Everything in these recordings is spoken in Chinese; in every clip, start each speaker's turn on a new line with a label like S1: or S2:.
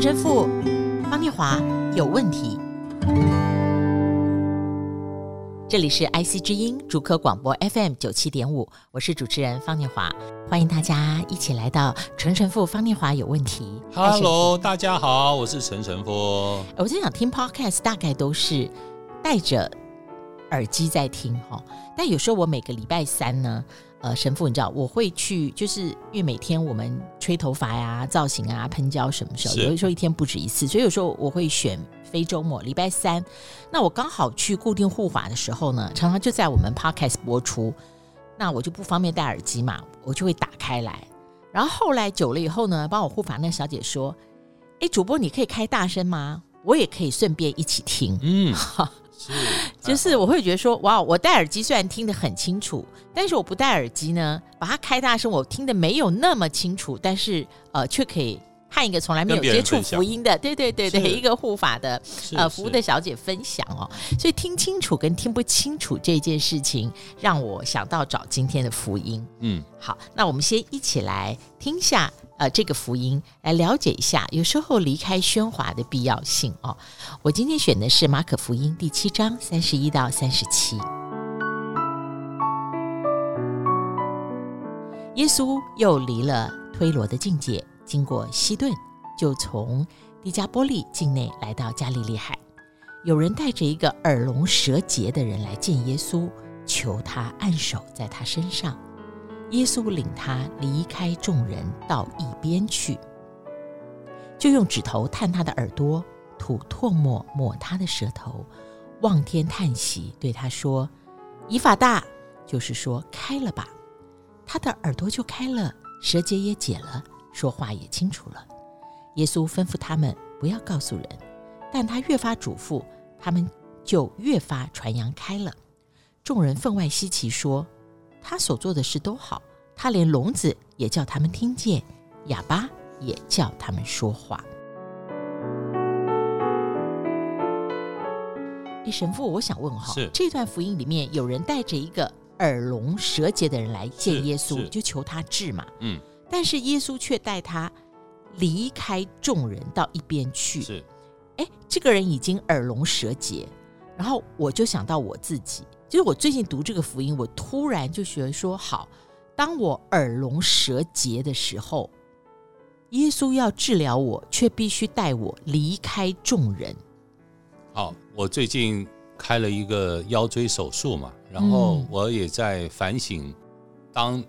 S1: 陈神父方念华有问题。这里是 IC 之音主科广播 FM 九七点五，我是主持人方念华，欢迎大家一起来到陈神父方念华有问题。
S2: Hello，大家好，我是陈神父。
S1: 我在想听 Podcast 大概都是戴着耳机在听哈，但有时候我每个礼拜三呢。呃，神父，你知道我会去，就是因为每天我们吹头发呀、造型啊、喷胶什么时候，有的时候一天不止一次，所以有时候我会选非周末，礼拜三。那我刚好去固定护法的时候呢，常常就在我们 Podcast 播出，那我就不方便戴耳机嘛，我就会打开来。然后后来久了以后呢，帮我护法那小姐说：“哎，主播你可以开大声吗？我也可以顺便一起听。”嗯。是，就是我会觉得说，哇，我戴耳机虽然听得很清楚，但是我不戴耳机呢，把它开大声，我听得没有那么清楚，但是呃，却可以和一个从来没有接触福音的，对对对对，一个护法的呃服务的小姐分享哦，所以听清楚跟听不清楚这件事情，让我想到找今天的福音。嗯，好，那我们先一起来听下。呃，这个福音来了解一下，有时候离开喧哗的必要性哦。我今天选的是马可福音第七章三十一到三十七。耶稣又离了推罗的境界，经过西顿，就从低加波利境内来到加利利海。有人带着一个耳聋舌结的人来见耶稣，求他按手在他身上。耶稣领他离开众人，到一边去，就用指头探他的耳朵，吐唾沫抹他的舌头，望天叹息，对他说：“以法大，就是说开了吧。”他的耳朵就开了，舌结也解了，说话也清楚了。耶稣吩咐他们不要告诉人，但他越发嘱咐，他们就越发传扬开了。众人分外稀奇，说。他所做的事都好，他连聋子也叫他们听见，哑巴也叫他们说话。诶，神父，我想问哈，这段福音里面有人带着一个耳聋舌结的人来见耶稣，就求他治嘛。嗯，但是耶稣却带他离开众人到一边去。是，哎，这个人已经耳聋舌结，然后我就想到我自己。就是我最近读这个福音，我突然就觉得说：好，当我耳聋舌结的时候，耶稣要治疗我，却必须带我离开众人。
S2: 好，我最近开了一个腰椎手术嘛，然后我也在反省，当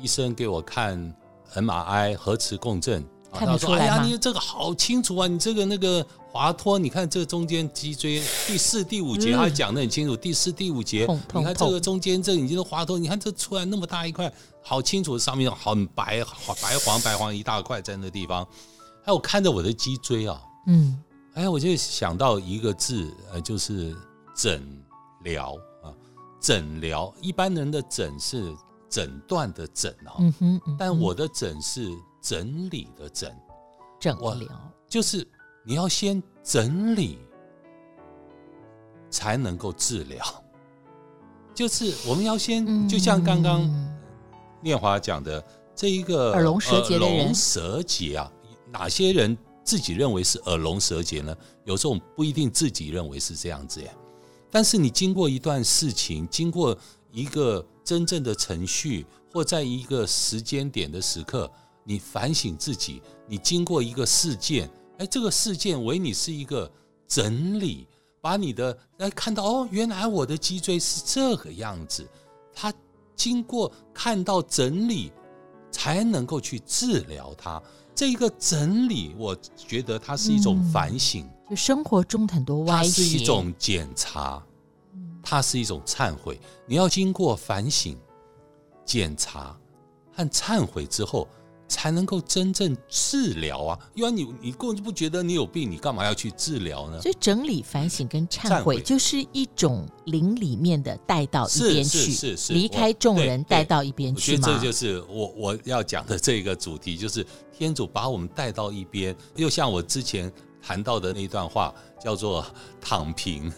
S2: 医生给我看 MRI 核磁共振。
S1: 看得出来吗？
S2: 哎呀，你这个好清楚啊！你这个那个滑脱，你看这中间脊椎第四、第五节，他讲的很清楚。第四、第五节，你看这个中间这已经是滑脱，你看这出来那么大一块，好清楚，上面很白，白黄白黄一大块在那地方。哎，我看着我的脊椎啊，嗯，哎，我就想到一个字，呃，就是诊疗啊，诊疗。一般人的诊是诊断的诊啊，嗯哼，但我的诊是。整理的诊，
S1: 诊疗
S2: 就是你要先整理，才能够治疗。就是我们要先，嗯、就像刚刚念华讲的，这一个
S1: 耳聋舌结的人，
S2: 耳聋舌结啊，哪些人自己认为是耳聋舌结呢？有时候不一定自己认为是这样子耶。但是你经过一段事情，经过一个真正的程序，或在一个时间点的时刻。你反省自己，你经过一个事件，哎，这个事件为你是一个整理，把你的来看到哦，原来我的脊椎是这个样子。他经过看到整理，才能够去治疗它。这一个整理，我觉得它是一种反省，
S1: 嗯、就生活中很多歪斜，
S2: 它是一种检查，它是一种忏悔。你要经过反省、检查和忏悔之后。才能够真正治疗啊！因为你你根本就不觉得你有病，你干嘛要去治疗呢？
S1: 所以整理、反省跟忏悔，就是一种灵里面的带到一边去，是是是，离开众人带到一边去吗？
S2: 我觉得这就是我我要讲的这个主题，就是天主把我们带到一边。又像我之前谈到的那段话，叫做“躺平，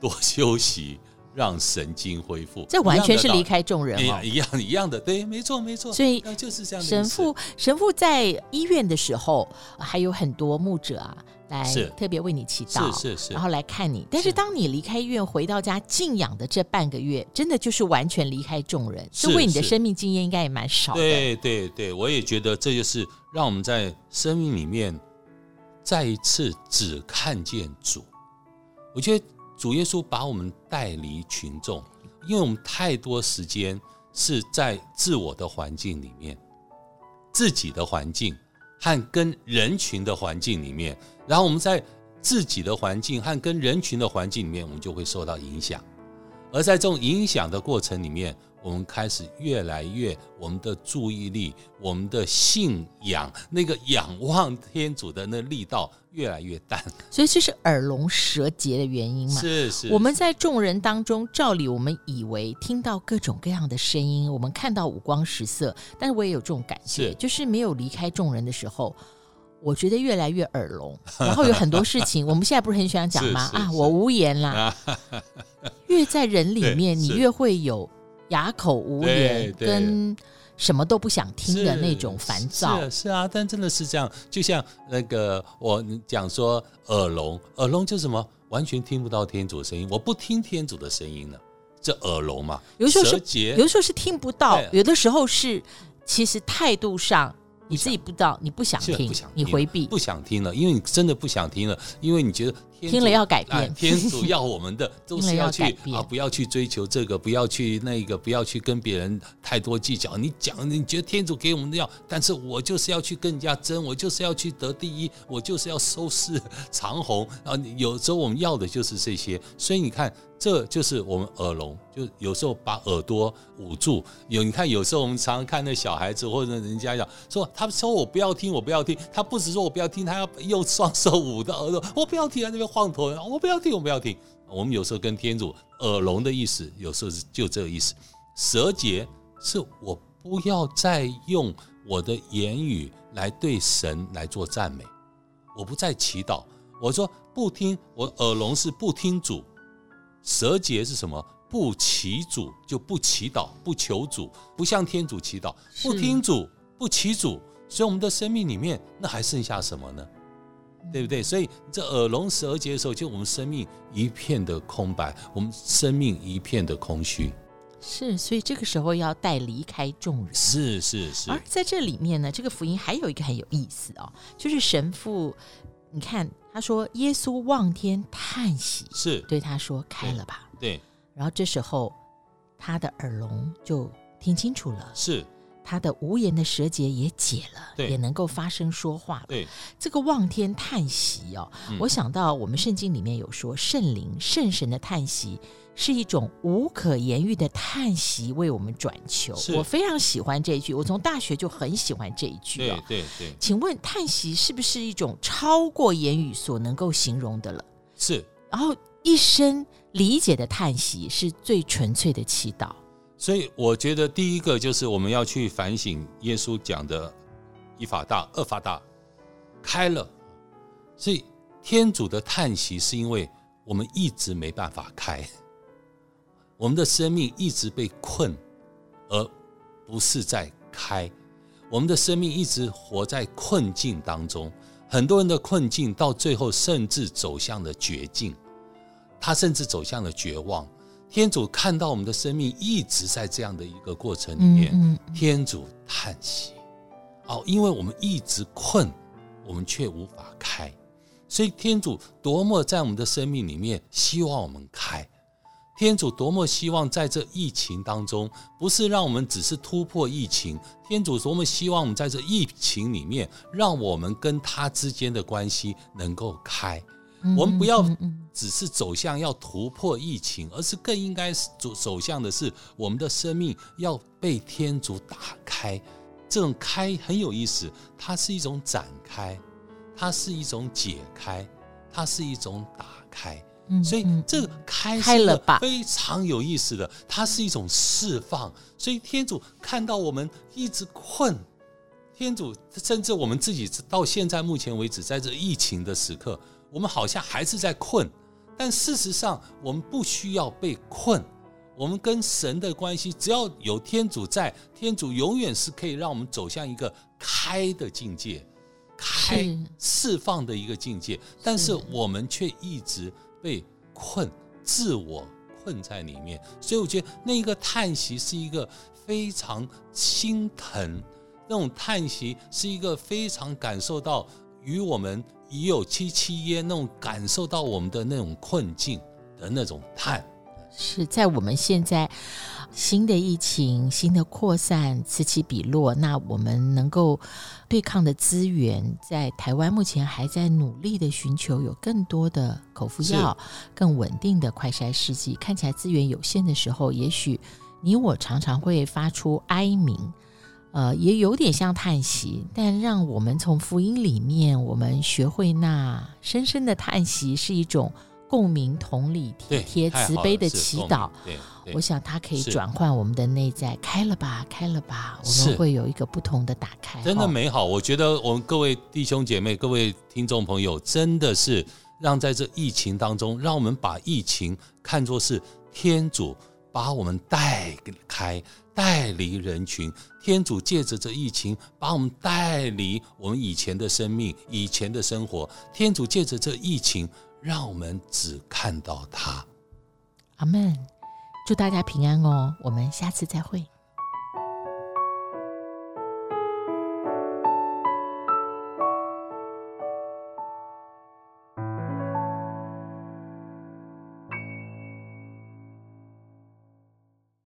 S2: 多休息，让神经恢复。
S1: 这完全是离开众人哦，
S2: 一样一样的，对，没错没错。
S1: 所以
S2: 就是这样。
S1: 神父神父在医院的时候，还有很多牧者啊。来特别为你祈祷，
S2: 是是是，
S1: 然后来看你。但是当你离开医院回到家静养的这半个月，真的就是完全离开众人，是为你的生命经验应该也蛮少的。
S2: 对对对，我也觉得这就是让我们在生命里面再一次只看见主。我觉得主耶稣把我们带离群众，因为我们太多时间是在自我的环境里面，自己的环境。和跟人群的环境里面，然后我们在自己的环境和跟人群的环境里面，我们就会受到影响。而在这种影响的过程里面，我们开始越来越，我们的注意力、我们的信仰，那个仰望天主的那力道越来越淡。
S1: 所以这是耳聋舌结的原因嘛？
S2: 是是。
S1: 我们在众人当中，照理我们以为听到各种各样的声音，我们看到五光十色，但是我也有这种感觉，就是没有离开众人的时候。我觉得越来越耳聋，然后有很多事情，我们现在不是很喜欢讲吗？啊，我无言啦。越在人里面，你越会有哑口无言，跟什么都不想听的那种烦躁。
S2: 是，是啊，但真的是这样。就像那个我讲说耳聋，耳聋就是什么？完全听不到天主的声音。我不听天主的声音了，这耳聋嘛。
S1: 有时候是，有的时候是听不到，有的时候是其实态度上。你自己不知道，你不想听，你回避，
S2: 不想听了，因为你真的不想听了，因为你觉得
S1: 听了要改变，
S2: 天主要我们的都是要去啊，不要去追求这个，不要去那个，不要去跟别人太多计较。你讲，你觉得天主给我们的要，但是我就是要去跟人家争，我就是要去得第一，我就是要收视长虹啊。有时候我们要的就是这些，所以你看。这就是我们耳聋，就有时候把耳朵捂住。有你看，有时候我们常常看那小孩子或者人家讲说，他说我不要听，我不要听。他不是说我不要听，他要用双手捂到耳朵，我不要听，啊那边晃头，我不要听，我不要听。我们有时候跟天主耳聋的意思，有时候是就这个意思。舌结是我不要再用我的言语来对神来做赞美，我不再祈祷。我说不听，我耳聋是不听主。舌结是什么？不祈主就不祈祷，不求主，不向天主祈祷，不听主，不祈主，所以我们的生命里面那还剩下什么呢？对不对？所以这耳聋舌结的时候，就我们生命一片的空白，我们生命一片的空虚。
S1: 是，所以这个时候要带离开众人。
S2: 是是是。
S1: 而在这里面呢，这个福音还有一个很有意思哦，就是神父。你看，他说耶稣望天叹息，
S2: 是
S1: 对他说：“开了吧。”
S2: 对，
S1: 然后这时候他的耳聋就听清楚了，
S2: 是
S1: 他的无言的舌结也解了，也能够发声说话了。
S2: 对，
S1: 这个望天叹息哦，嗯，我想到我们圣经里面有说圣灵圣神的叹息。是一种无可言喻的叹息，为我们转求。我非常喜欢这一句，我从大学就很喜欢这一句啊。
S2: 对对对，
S1: 请问叹息是不是一种超过言语所能够形容的了？
S2: 是。
S1: 然后一生理解的叹息是最纯粹的祈祷。
S2: 所以我觉得第一个就是我们要去反省耶稣讲的“一法大，二法大”，开了。所以天主的叹息是因为我们一直没办法开。我们的生命一直被困，而不是在开。我们的生命一直活在困境当中，很多人的困境到最后甚至走向了绝境，他甚至走向了绝望。天主看到我们的生命一直在这样的一个过程里面，天主叹息，哦，因为我们一直困，我们却无法开，所以天主多么在我们的生命里面希望我们开。天主多么希望在这疫情当中，不是让我们只是突破疫情。天主多么希望我们在这疫情里面，让我们跟他之间的关系能够开。我们不要只是走向要突破疫情，而是更应该走走向的是我们的生命要被天主打开。这种开很有意思，它是一种展开，它是一种解开，它是一种打开。所以这个开开了吧，非常有意思的，它是一种释放。所以天主看到我们一直困，天主甚至我们自己到现在目前为止，在这疫情的时刻，我们好像还是在困。但事实上，我们不需要被困。我们跟神的关系，只要有天主在，天主永远是可以让我们走向一个开的境界，开释放的一个境界。但是我们却一直被困，自我困在里面。所以我觉得那个叹息是一个非常心疼，那种叹息是一个非常感受到与我们已有戚戚焉，那种感受到我们的那种困境的那种叹。
S1: 是在我们现在新的疫情、新的扩散此起彼落，那我们能够对抗的资源，在台湾目前还在努力的寻求有更多的口服药、更稳定的快筛试剂。看起来资源有限的时候，也许你我常常会发出哀鸣，呃，也有点像叹息。但让我们从福音里面，我们学会那深深的叹息是一种。共鸣、同理、体贴、慈悲的祈祷，我想它可以转换我们的内在。开了吧，开了吧，我们会有一个不同的打开。
S2: 真的美好，我觉得我们各位弟兄姐妹、各位听众朋友，真的是让在这疫情当中，让我们把疫情看作是天主把我们带开、带离人群。天主借着这疫情把我们带离我们以前的生命、以前的生活。天主借着这疫情。让我们只看到他。
S1: 阿门。祝大家平安哦，我们下次再会。